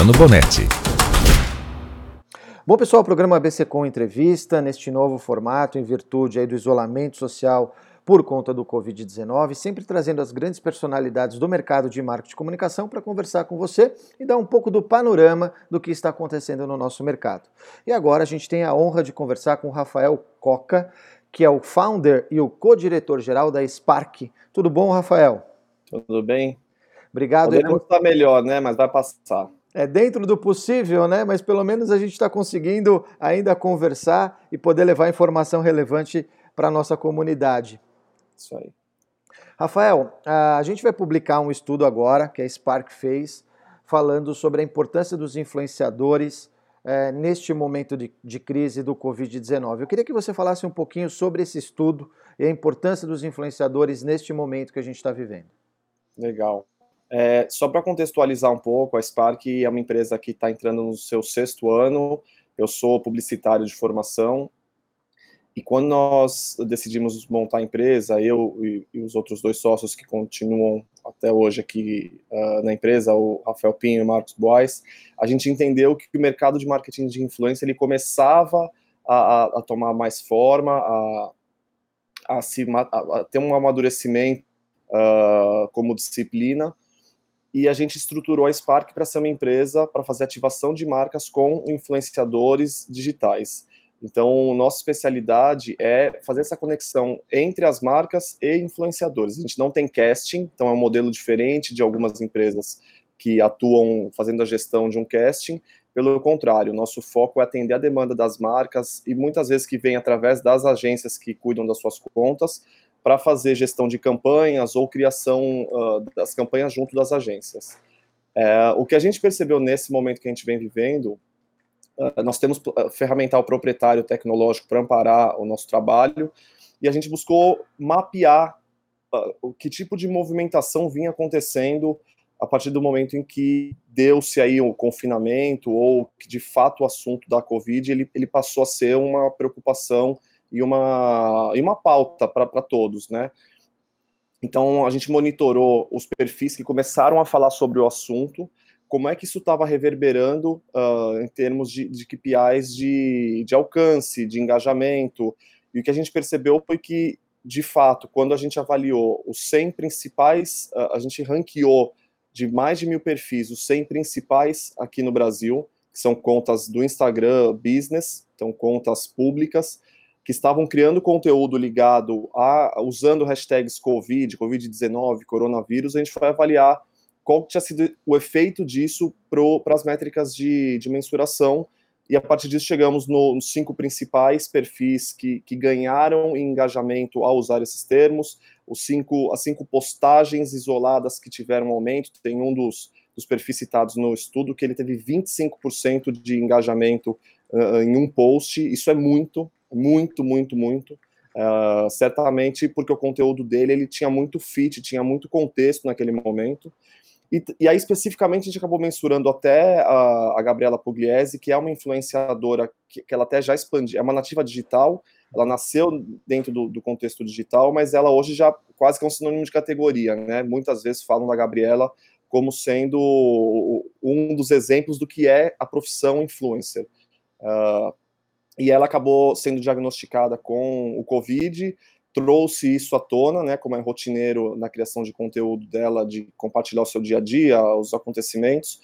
Luciano Bonetti. Bom, pessoal, o programa ABC Com Entrevista, neste novo formato, em virtude aí do isolamento social por conta do Covid-19, sempre trazendo as grandes personalidades do mercado de marketing e comunicação para conversar com você e dar um pouco do panorama do que está acontecendo no nosso mercado. E agora a gente tem a honra de conversar com o Rafael Coca, que é o founder e o co-diretor-geral da Spark. Tudo bom, Rafael? Tudo bem? Obrigado. Poderíamos estar melhor, né? Mas vai passar. É dentro do possível, né? Mas pelo menos a gente está conseguindo ainda conversar e poder levar informação relevante para a nossa comunidade. Isso aí. Rafael, a gente vai publicar um estudo agora que a Spark fez, falando sobre a importância dos influenciadores é, neste momento de, de crise do Covid-19. Eu queria que você falasse um pouquinho sobre esse estudo e a importância dos influenciadores neste momento que a gente está vivendo. Legal. É, só para contextualizar um pouco, a Spark é uma empresa que está entrando no seu sexto ano. Eu sou publicitário de formação. E quando nós decidimos montar a empresa, eu e, e os outros dois sócios que continuam até hoje aqui uh, na empresa, o Rafael Pinho e o Marcos Bois, a gente entendeu que o mercado de marketing de influência ele começava a, a, a tomar mais forma, a, a, se, a, ter um amadurecimento uh, como disciplina, e a gente estruturou a Spark para ser uma empresa para fazer ativação de marcas com influenciadores digitais. Então, nossa especialidade é fazer essa conexão entre as marcas e influenciadores. A gente não tem casting, então é um modelo diferente de algumas empresas que atuam fazendo a gestão de um casting. Pelo contrário, nosso foco é atender a demanda das marcas e muitas vezes que vem através das agências que cuidam das suas contas para fazer gestão de campanhas ou criação uh, das campanhas junto das agências. É, o que a gente percebeu nesse momento que a gente vem vivendo, uh, nós temos uh, ferramental proprietário tecnológico para amparar o nosso trabalho e a gente buscou mapear o que tipo de movimentação vinha acontecendo a partir do momento em que deu-se aí o confinamento ou que de fato o assunto da Covid ele, ele passou a ser uma preocupação e uma, e uma pauta para todos, né? Então, a gente monitorou os perfis que começaram a falar sobre o assunto, como é que isso estava reverberando uh, em termos de, de KPIs de, de alcance, de engajamento. E o que a gente percebeu foi que, de fato, quando a gente avaliou os 100 principais, uh, a gente ranqueou de mais de mil perfis, os 100 principais aqui no Brasil, que são contas do Instagram Business, então contas públicas, que estavam criando conteúdo ligado a usando hashtags Covid, Covid-19, coronavírus, a gente foi avaliar qual tinha sido o efeito disso para as métricas de, de, mensuração, e a partir disso chegamos no, nos cinco principais perfis que, que ganharam engajamento ao usar esses termos, os cinco, as cinco postagens isoladas que tiveram aumento, tem um dos, dos perfis citados no estudo que ele teve 25% de engajamento uh, em um post, isso é muito, muito, muito, muito. Uh, certamente porque o conteúdo dele ele tinha muito fit, tinha muito contexto naquele momento. E, e aí, especificamente, a gente acabou mensurando até a, a Gabriela Pugliese, que é uma influenciadora que, que, ela até já expandiu, é uma nativa digital, ela nasceu dentro do, do, contexto digital, mas ela hoje já quase que é um sinônimo de categoria, né? Muitas vezes falam da Gabriela como sendo um dos exemplos do que é a profissão influencer. Uh, e ela acabou sendo diagnosticada com o Covid, trouxe isso à tona, né, como é rotineiro na criação de conteúdo dela, de compartilhar o seu dia a dia, os acontecimentos,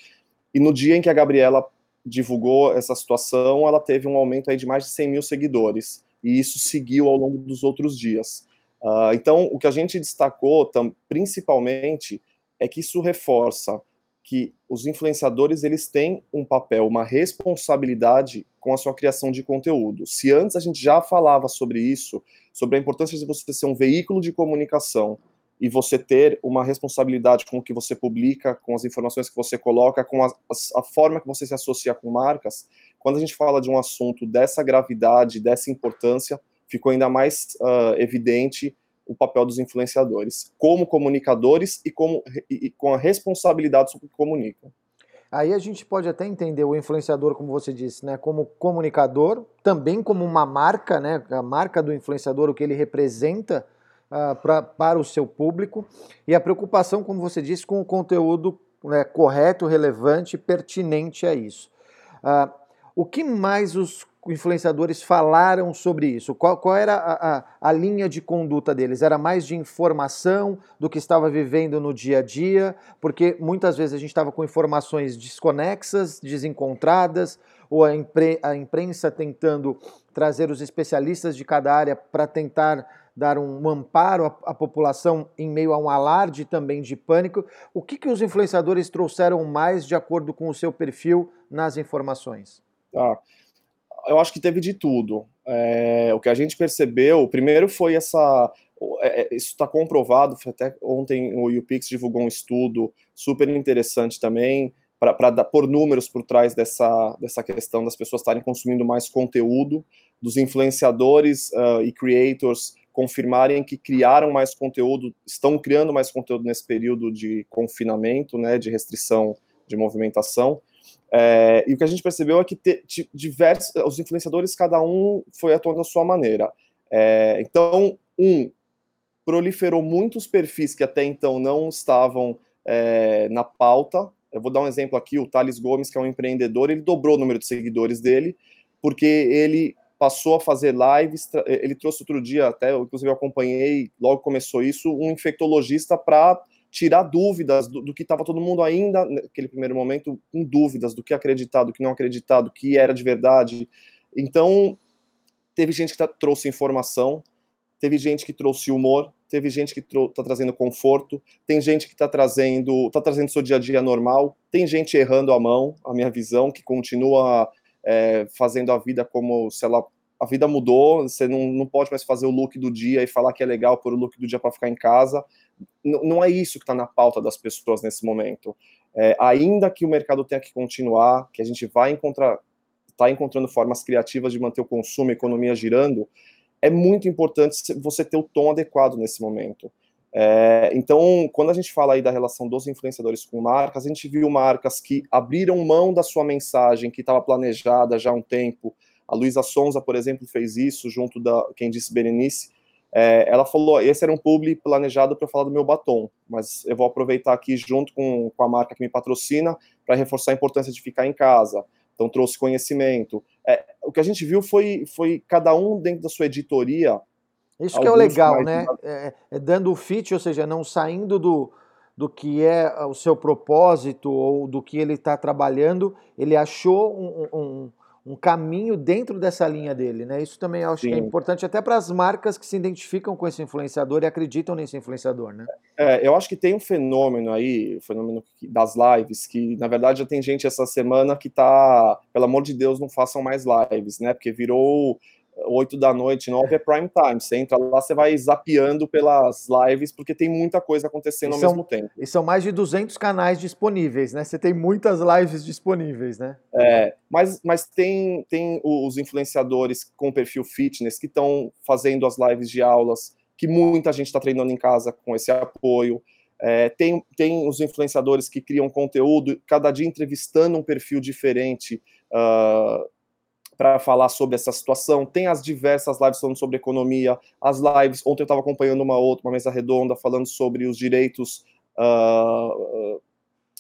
e no dia em que a Gabriela divulgou essa situação, ela teve um aumento aí de mais de 100 mil seguidores, e isso seguiu ao longo dos outros dias. Uh, então, o que a gente destacou, tam, principalmente, é que isso reforça que os influenciadores eles têm um papel, uma responsabilidade com a sua criação de conteúdo. Se antes a gente já falava sobre isso, sobre a importância de você ser um veículo de comunicação e você ter uma responsabilidade com o que você publica, com as informações que você coloca, com a, a forma que você se associa com marcas, quando a gente fala de um assunto dessa gravidade, dessa importância, ficou ainda mais uh, evidente o papel dos influenciadores, como comunicadores e, como, e, com a responsabilidade sobre o que comunicam. Aí a gente pode até entender o influenciador, como você disse, né, como comunicador, também como uma marca, né, a marca do influenciador, o que ele representa uh, pra, para o seu público, e a preocupação, como você disse, com o conteúdo né, correto, relevante, pertinente a isso. Uh, o que mais os influenciadores falaram sobre isso? Qual, qual era a, a, a, linha de conduta deles? Era mais de informação do que estava vivendo no dia a dia? Porque muitas vezes a gente estava com informações desconexas, desencontradas, ou a, impre, a imprensa tentando trazer os especialistas de cada área para tentar dar um amparo à, população em meio a um alarde também de pânico. O que, que os influenciadores trouxeram mais de acordo com o seu perfil nas informações? Tá. Eu acho que teve de tudo. É, o que a gente percebeu, primeiro foi essa. É, é isso está comprovado, até ontem o UPix divulgou um estudo super interessante também, para pôr números por trás dessa, dessa questão das pessoas estarem consumindo mais conteúdo, dos influenciadores uh, e creators confirmarem que criaram mais conteúdo, estão criando mais conteúdo nesse período de confinamento, né, de restrição de movimentação. É, e o que a gente percebeu é que te, diversos, os influenciadores, cada um foi atuando da sua maneira. É, então, um, proliferou muitos perfis que até então não estavam é, na pauta. Eu vou dar um exemplo aqui, o Thales Gomes, que é um empreendedor, ele dobrou o número de seguidores dele, porque ele passou a fazer lives, ele trouxe outro dia, até, inclusive eu acompanhei, logo começou isso, um infectologista para tirar dúvidas do, do que estava todo mundo ainda, naquele primeiro momento, com dúvidas do que acreditar, do que não acreditar, do que era de verdade. Então, teve gente que trouxe informação, teve gente que trouxe humor, teve gente que está trazendo conforto, tem gente que está trazendo, tá trazendo seu dia a dia normal, tem gente errando a mão, a minha visão, que continua é, fazendo a vida como se ela a vida mudou, você não, não pode mais fazer o look do dia e falar que é legal por o look do dia para ficar em casa não é isso que está na pauta das pessoas nesse momento. É, ainda que o mercado tenha que continuar, que a gente vai encontrar, está encontrando formas criativas de manter o consumo, a economia girando, é muito importante você ter o tom adequado nesse momento. É, então, quando a gente fala aí da relação dos influenciadores com marcas, a gente viu marcas que abriram mão da sua mensagem que estava planejada já há um tempo. A Luísa Sonza, por exemplo, fez isso junto da quem disse Berenice, é, ela falou: esse era um publi planejado para falar do meu batom, mas eu vou aproveitar aqui junto com, com a marca que me patrocina para reforçar a importância de ficar em casa. Então trouxe conhecimento. É, o que a gente viu foi, foi cada um dentro da sua editoria. Isso que é o legal, né? É, é, dando o fit, ou seja, não saindo do, do que é o seu propósito ou do que ele está trabalhando, ele achou um, um um caminho dentro dessa linha dele, né? Isso também acho Sim. que é importante até para as marcas que se identificam com esse influenciador e acreditam nesse influenciador, né? É, eu acho que tem um fenômeno aí, o fenômeno das lives, que na verdade já tem gente essa semana que tá, pelo amor de Deus, não façam mais lives, né? Porque virou 8 da noite, 9 é prime time. Você entra lá, você vai zapeando pelas lives, porque tem muita coisa acontecendo ao mesmo tempo. E são mais de 200 canais disponíveis, né? Você tem muitas lives disponíveis, né? É, mas, mas tem, tem os influenciadores com perfil fitness que estão fazendo as lives de aulas, que muita gente está treinando em casa com esse apoio. É, tem, tem os influenciadores que criam conteúdo, cada dia entrevistando um perfil diferente. Uh, para falar sobre essa situação. Tem as diversas lives falando sobre economia, as lives. Ontem eu estava acompanhando uma outra, uma mesa redonda, falando sobre os direitos uh,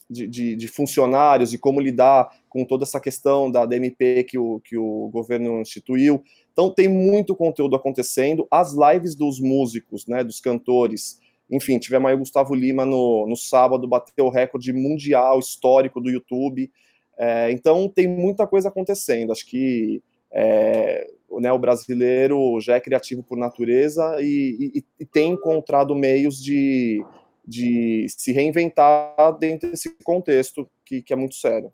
de, de, de, funcionários e como lidar com toda essa questão da DMP que o, que o governo instituiu. Então, tem muito conteúdo acontecendo. As lives dos músicos, né, dos cantores. Enfim, tivemos aí o Gustavo Lima no, no sábado, bateu o recorde mundial histórico do YouTube. É, então tem muita coisa acontecendo. Acho que é, né, o brasileiro já é criativo por natureza e, e, e tem encontrado meios de, de, se reinventar dentro desse contexto que, que é muito sério.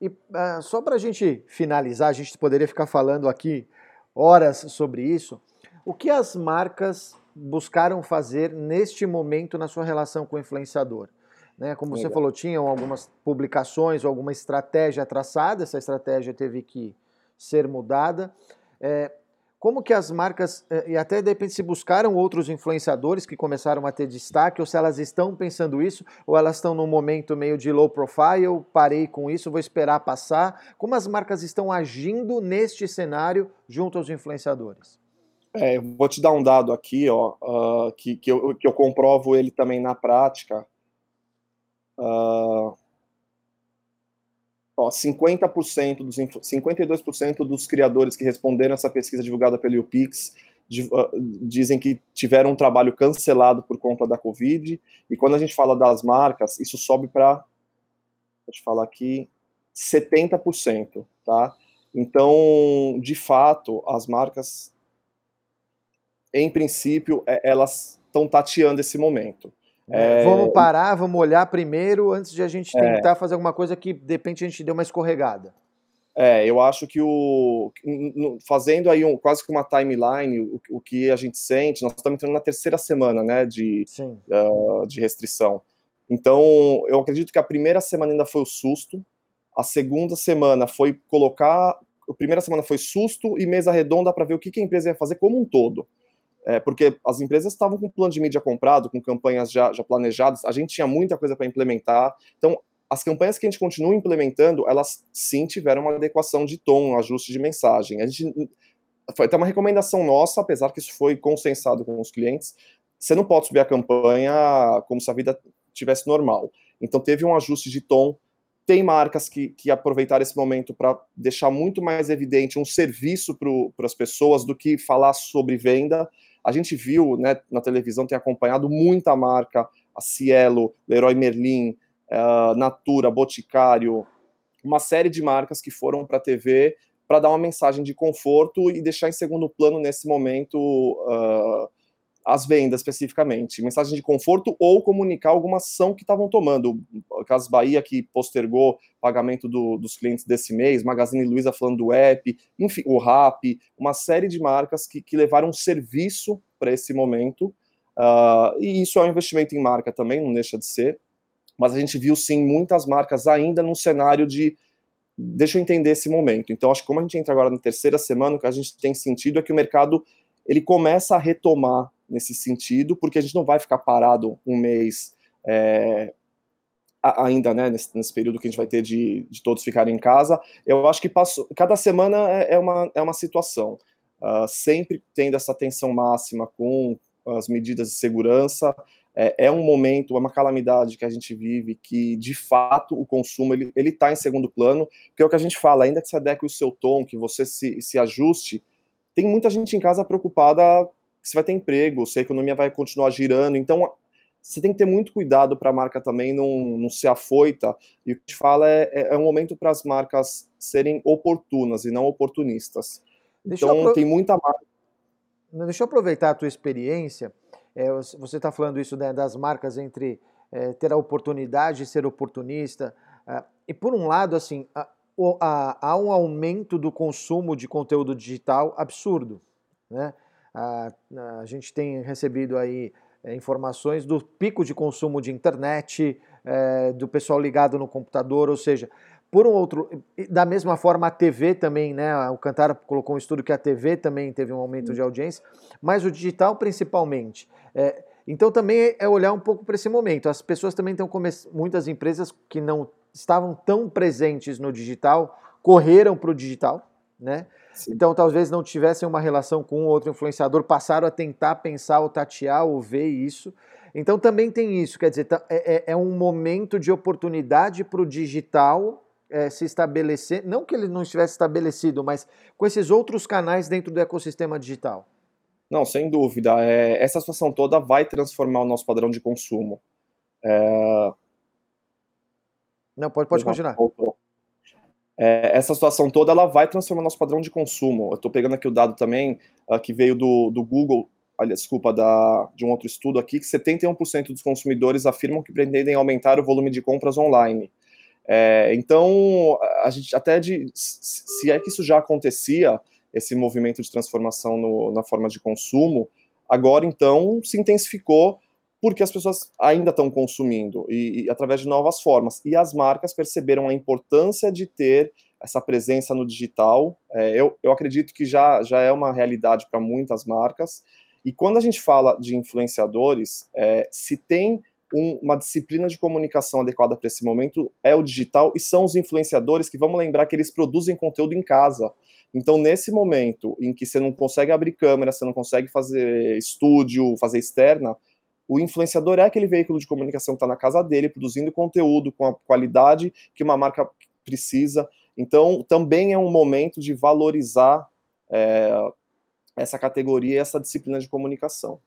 E uh, só para a gente finalizar, a gente poderia ficar falando aqui horas sobre isso. O que as marcas buscaram fazer neste momento na sua relação com o influenciador? Né? Como Legal. você falou, tinham algumas publicações, alguma estratégia traçada, essa estratégia teve que ser mudada. É, como que as marcas, é, e até de repente se buscaram outros influenciadores que começaram a ter destaque, ou se elas estão pensando isso, ou elas estão num momento meio de low profile, parei com isso, vou esperar passar. Como as marcas estão agindo neste cenário junto aos influenciadores? É, vou te dar um dado aqui, ó, uh, que, que, eu, que eu comprovo ele também na prática. Uh, Ó, 50% dos 52% dos criadores que responderam essa pesquisa divulgada pelo UPix dizem que tiveram um trabalho cancelado por conta da Covid. E quando a gente fala das marcas, isso sobe para, vou te falar aqui, 70%, tá? Então, de fato, as marcas, em princípio, é, elas estão tateando esse momento. É... Vamos parar, vamos olhar primeiro antes de a gente é. tentar é... fazer alguma coisa que de repente a gente deu uma escorregada. É, eu acho que o fazendo aí um, quase que uma timeline, o, o, que a gente sente, nós estamos entrando na terceira semana, né, de, uh, de restrição. Então, eu acredito que a primeira semana ainda foi o susto, a segunda semana foi colocar, a primeira semana foi susto e mesa redonda para ver o que, que a empresa ia fazer como um todo. É, porque as empresas estavam com plano de mídia comprado, com campanhas já, já planejadas, a gente tinha muita coisa para implementar. Então, as campanhas que a gente continua implementando, elas sim tiveram uma adequação de tom, um ajuste de mensagem. A gente foi até uma recomendação nossa, apesar que isso foi consensado com os clientes. Você não pode subir a campanha como se a vida tivesse normal. Então teve um ajuste de tom. Tem marcas que, que aproveitaram esse momento para deixar muito mais evidente um serviço para as pessoas do que falar sobre venda. A gente viu né, na televisão, tem acompanhado muita marca, a Cielo, Leroy Merlin, uh, Natura, Boticário, uma série de marcas que foram para a TV para dar uma mensagem de conforto e deixar em segundo plano nesse momento uh, as vendas especificamente, mensagem de conforto ou comunicar alguma ação que estavam tomando. Caso Bahia que postergou pagamento do, dos clientes desse mês, Magazine Luiza falando do app, enfim, o Rap, uma série de marcas que, que levaram serviço para esse momento. Uh, e isso é um investimento em marca também, não deixa de ser mas a gente viu sim muitas marcas ainda num cenário de deixa eu entender esse momento. Então, acho que como a gente entra agora na terceira semana, o que a gente tem sentido é que o mercado ele começa a retomar nesse sentido, porque a gente não vai ficar parado um mês é, ainda, né, nesse, nesse, período que a gente vai ter de, de todos ficarem em casa. Eu acho que passo, cada semana é, é, uma, é uma situação. Uh, sempre tendo essa atenção máxima com as medidas de segurança, é, é, um momento, é uma calamidade que a gente vive, que de fato o consumo ele está em segundo plano, que é o que a gente fala, ainda que se adeque o seu tom, que você se, se ajuste, tem muita gente em casa preocupada se vai ter emprego, se a economia vai continuar girando, então você tem que ter muito cuidado para a marca também não, não ser afoita, e o que gente fala é, é, é um momento para as marcas serem oportunas e não oportunistas. Deixa então tem muita marca... Deixa eu aproveitar a tua experiência, é, você está falando isso né, das marcas entre é, ter a oportunidade de ser oportunista. É, e por um lado, assim, há um aumento do consumo de conteúdo digital absurdo. Né? A, a gente tem recebido aí é, informações do pico de consumo de internet, é, do pessoal ligado no computador, ou seja, por um outro, da mesma forma a TV também, né? O Cantara colocou um estudo que a TV também teve um aumento de audiência, mas o digital principalmente. É, então também é olhar um pouco para esse momento. As pessoas também estão muitas empresas que não estavam tão presentes no digital correram para o digital, né? Sim. Então talvez não tivessem uma relação com um outro influenciador, passaram a tentar pensar ou tatear ou ver isso. Então também tem isso, quer dizer, é, é, é um momento de oportunidade para o digital é, se estabelecer, não que ele não estivesse estabelecido, mas com esses outros canais dentro do ecossistema digital? Não, sem dúvida. É, essa situação toda vai transformar o nosso padrão de consumo. É... Não, pode, pode continuar. É, essa situação toda ela vai transformar nosso padrão de consumo. Eu estou pegando aqui o dado também uh, que veio do, do Google, aliás, desculpa, da, de um outro estudo aqui, que 71% dos consumidores afirmam que pretendem aumentar o volume de compras online. É, então, a gente até de se é que isso já acontecia, esse movimento de transformação no, na forma de consumo, agora então se intensificou porque as pessoas ainda estão consumindo e, e, através de novas formas. E as marcas perceberam a importância de ter essa presença no digital. É, eu, eu acredito que já, já é uma realidade para muitas marcas. E quando a gente fala de influenciadores, é, se tem um, uma disciplina de comunicação adequada para esse momento é o digital e são os influenciadores que vamos lembrar que eles produzem conteúdo em casa. Então, nesse momento em que você não consegue abrir câmera, você não consegue fazer estúdio, fazer externa, o influenciador é aquele veículo de comunicação que está na casa dele, produzindo conteúdo com a qualidade que uma marca precisa. Então, também é um momento de valorizar é, essa categoria e essa disciplina de comunicação.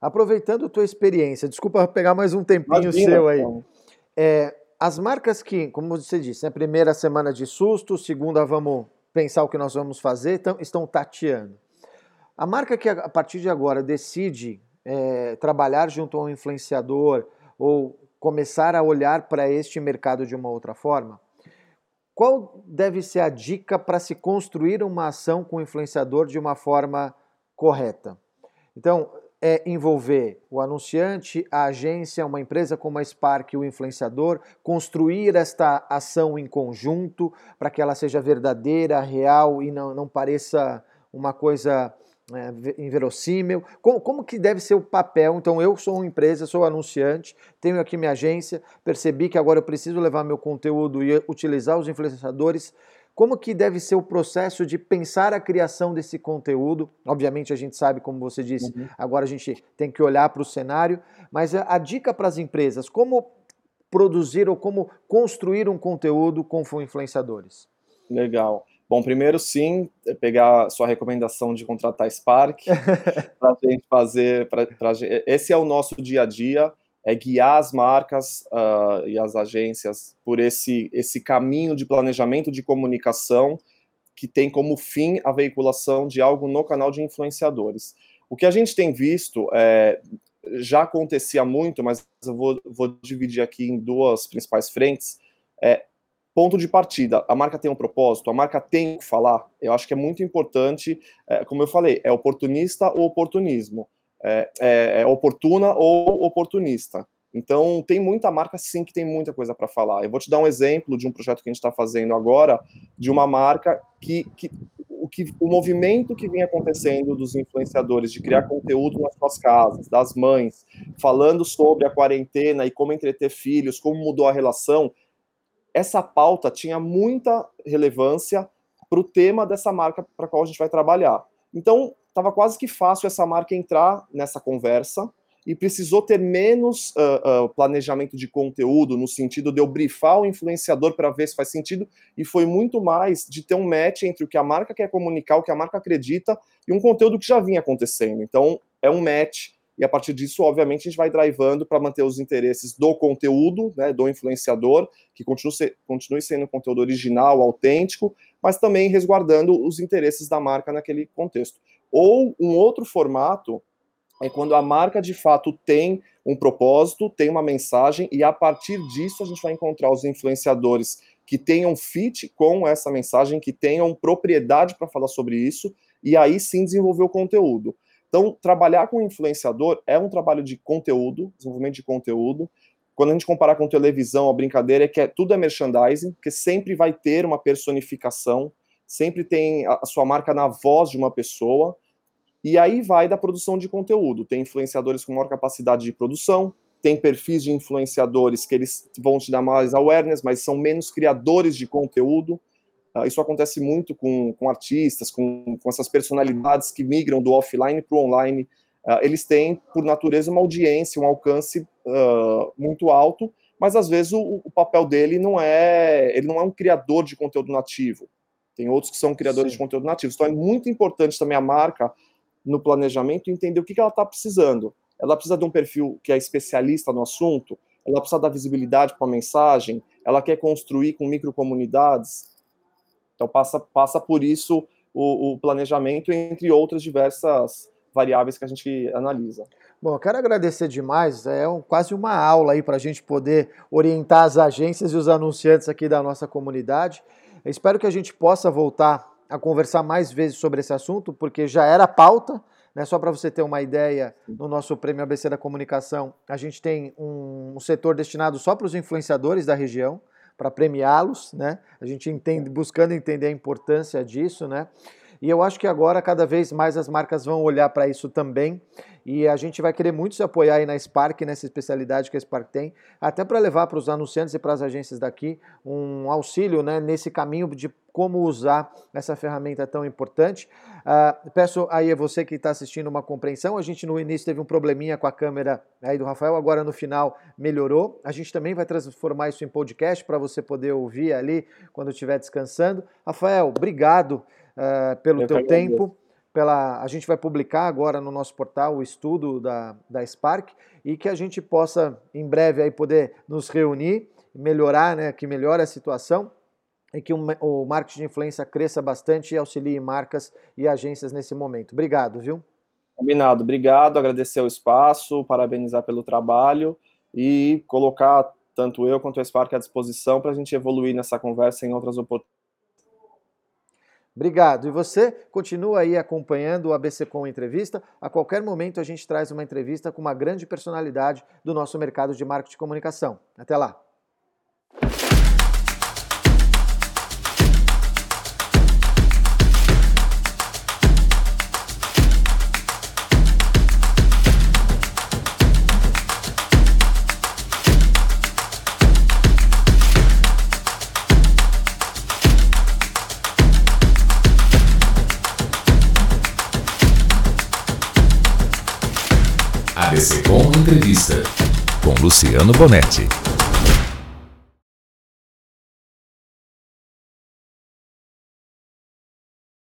Aproveitando a tua experiência, desculpa pegar mais um tempinho Imagina, seu aí. Então. É, as marcas que, como você disse, né, primeira semana de susto, segunda vamos pensar o que nós vamos fazer, estão tateando. A marca que a partir de agora decide é, trabalhar junto a um influenciador ou começar a olhar para este mercado de uma outra forma, qual deve ser a dica para se construir uma ação com o influenciador de uma forma correta? Então, é envolver o anunciante, a agência, uma empresa como a Spark, o influenciador, construir esta ação em conjunto para que ela seja verdadeira, real e não, não pareça uma coisa é, inverossímil. Como, como que deve ser o papel? Então, eu sou uma empresa, sou anunciante, tenho aqui minha agência, percebi que agora eu preciso levar meu conteúdo e utilizar os influenciadores como que deve ser o processo de pensar a criação desse conteúdo? Obviamente a gente sabe, como você disse, uhum. agora a gente tem que olhar para o cenário, mas a, a dica para as empresas, como produzir ou como construir um conteúdo com influenciadores? Legal. Bom, primeiro sim, é pegar a sua recomendação de contratar Spark para a gente fazer. Pra, pra, esse é o nosso dia a dia é guiar as marcas uh, e as agências por esse, esse caminho de planejamento de comunicação que tem como fim a veiculação de algo no canal de influenciadores. O que a gente tem visto é, já acontecia muito, mas eu vou, vou dividir aqui em duas principais frentes. É, ponto de partida, a marca tem um propósito, a marca tem que falar. Eu acho que é muito importante, é, como eu falei, é oportunista ou oportunismo é, é, é oportuna ou oportunista. Então, tem muita marca, sim, que tem muita coisa para falar. Eu vou te dar um exemplo de um projeto que a gente está fazendo agora, de uma marca que, que, o que o movimento que vem acontecendo dos influenciadores de criar conteúdo nas suas casas, das mães, falando sobre a quarentena e como entreter filhos, como mudou a relação, essa pauta tinha muita relevância para o tema dessa marca para qual a gente vai trabalhar. Então, estava quase que fácil essa marca entrar nessa conversa e precisou ter menos uh, uh, planejamento de conteúdo, no sentido de eu brifar o influenciador para ver se faz sentido, e foi muito mais de ter um match entre o que a marca quer comunicar, o que a marca acredita, e um conteúdo que já vinha acontecendo. Então, é um match, e a partir disso, obviamente, a gente vai drivando para manter os interesses do conteúdo, né, do influenciador, que continue, ser, continue sendo um conteúdo original, autêntico, mas também resguardando os interesses da marca naquele contexto. Ou um outro formato é quando a marca de fato tem um propósito, tem uma mensagem, e a partir disso a gente vai encontrar os influenciadores que tenham fit com essa mensagem, que tenham propriedade para falar sobre isso, e aí sim desenvolver o conteúdo. Então, trabalhar com influenciador é um trabalho de conteúdo, desenvolvimento de conteúdo. Quando a gente comparar com televisão, a brincadeira é que é, tudo é merchandising, porque sempre vai ter uma personificação sempre tem a sua marca na voz de uma pessoa, e aí vai da produção de conteúdo. Tem influenciadores com maior capacidade de produção, tem perfis de influenciadores que eles vão te dar mais awareness, mas são menos criadores de conteúdo. Uh, isso acontece muito com, com artistas, com, com essas personalidades que migram do offline para o online. Uh, eles têm, por natureza, uma audiência, um alcance uh, muito alto, mas às vezes o, o, papel dele não é, ele não é um criador de conteúdo nativo. Tem outros que são criadores Sim. de conteúdo nativos. Então é muito importante também a marca, no planejamento, entender o que, que ela está precisando. Ela precisa de um perfil que é especialista no assunto, ela precisa dar visibilidade para a mensagem, ela quer construir com microcomunidades. Então passa, passa por isso o, o planejamento, entre outras diversas variáveis que a gente analisa. Bom, eu quero agradecer demais. É um, quase uma aula aí para a gente poder orientar as agências e os anunciantes aqui da nossa comunidade. Eu espero que a gente possa voltar a conversar mais vezes sobre esse assunto, porque já era pauta, né? Só para você ter uma ideia, no nosso Prêmio ABC da Comunicação, a gente tem um, um setor destinado só para os influenciadores da região, para premiá-los, né? A gente entende, buscando entender a importância disso, né? E eu acho que agora cada vez mais as marcas vão olhar para isso também e a gente vai querer muito se apoiar aí na Spark, nessa especialidade que a Spark tem, até para levar para os anunciantes e para as agências daqui um auxílio né, nesse caminho de como usar essa ferramenta tão importante. Uh, peço aí a você que está assistindo uma compreensão. A gente no início teve um probleminha com a câmera aí do Rafael, agora no final melhorou. A gente também vai transformar isso em podcast para você poder ouvir ali quando estiver descansando. Rafael, obrigado uh, pelo Eu teu tempo pela, a gente vai publicar agora no nosso portal o estudo da, da Spark e que a gente possa em breve aí poder nos reunir, melhorar, né, que melhore a situação e que o, o marketing de influência cresça bastante e auxilie marcas e agências nesse momento. Obrigado, viu? Combinado, obrigado, agradecer o espaço, parabenizar pelo trabalho e colocar tanto eu quanto a Spark à disposição para a gente evoluir nessa conversa em outras oportunidades Obrigado. E você continua aí acompanhando o ABC Com Entrevista. A qualquer momento a gente traz uma entrevista com uma grande personalidade do nosso mercado de marketing e comunicação. Até lá. Luciano Bonetti.